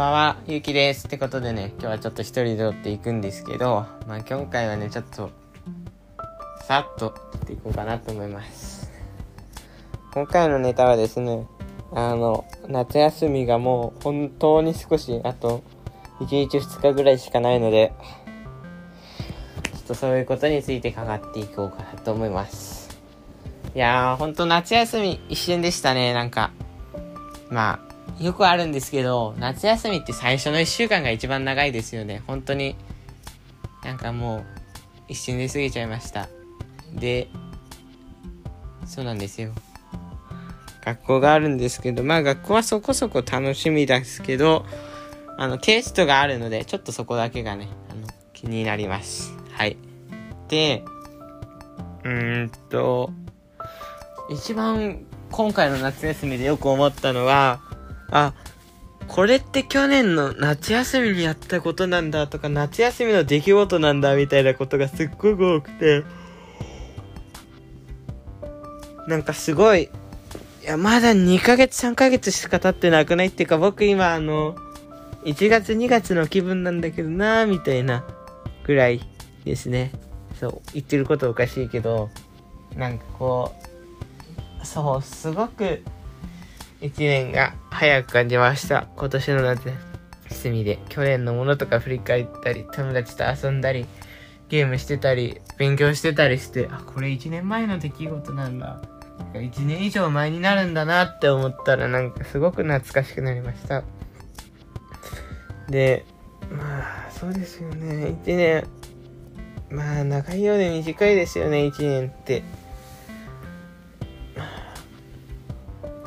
ばんは、ゆうきです。ってことでね、今日はちょっと一人で撮っていくんですけど、まあ今回はね、ちょっと、さっと撮っていこうかなと思います。今回のネタはですね、あの、夏休みがもう本当に少し、あと、1日2日ぐらいしかないので、ちょっとそういうことについてかかっていこうかなと思います。いやー、ほんと夏休み一瞬でしたね、なんか。まあ、よくあるんですけど、夏休みって最初の1週間が一番長いですよね。本当に、なんかもう、一瞬で過ぎちゃいました。で、そうなんですよ。学校があるんですけど、まあ学校はそこそこ楽しみですけど、あの、テストがあるので、ちょっとそこだけがね、あの、気になります。はい。で、うーんと、一番今回の夏休みでよく思ったのは、あ、これって去年の夏休みにやったことなんだとか、夏休みの出来事なんだみたいなことがすっごく多くて、なんかすごい、いや、まだ2ヶ月3ヶ月しか経ってなくないっていうか、僕今あの、1月2月の気分なんだけどなみたいなぐらいですね。そう、言ってることおかしいけど、なんかこう、そう、すごく、一年が早く感じました。今年の夏休みで。去年のものとか振り返ったり、友達と遊んだり、ゲームしてたり、勉強してたりして、あ、これ1年前の出来事なんだ。1年以上前になるんだなって思ったら、なんかすごく懐かしくなりました。で、まあ、そうですよね。1年、まあ、長いようで短いですよね、1年って。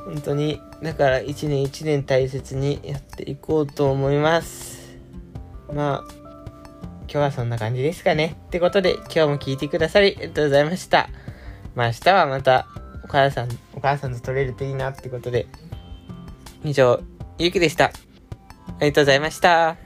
本当にだから一年一年大切にやっていこうと思います。まあ今日はそんな感じですかね。ってことで今日も聞いてくださりありがとうございました。まあ明日はまたお母さんお母さんと撮れるといいなってことで以上ゆうきでした。ありがとうございました。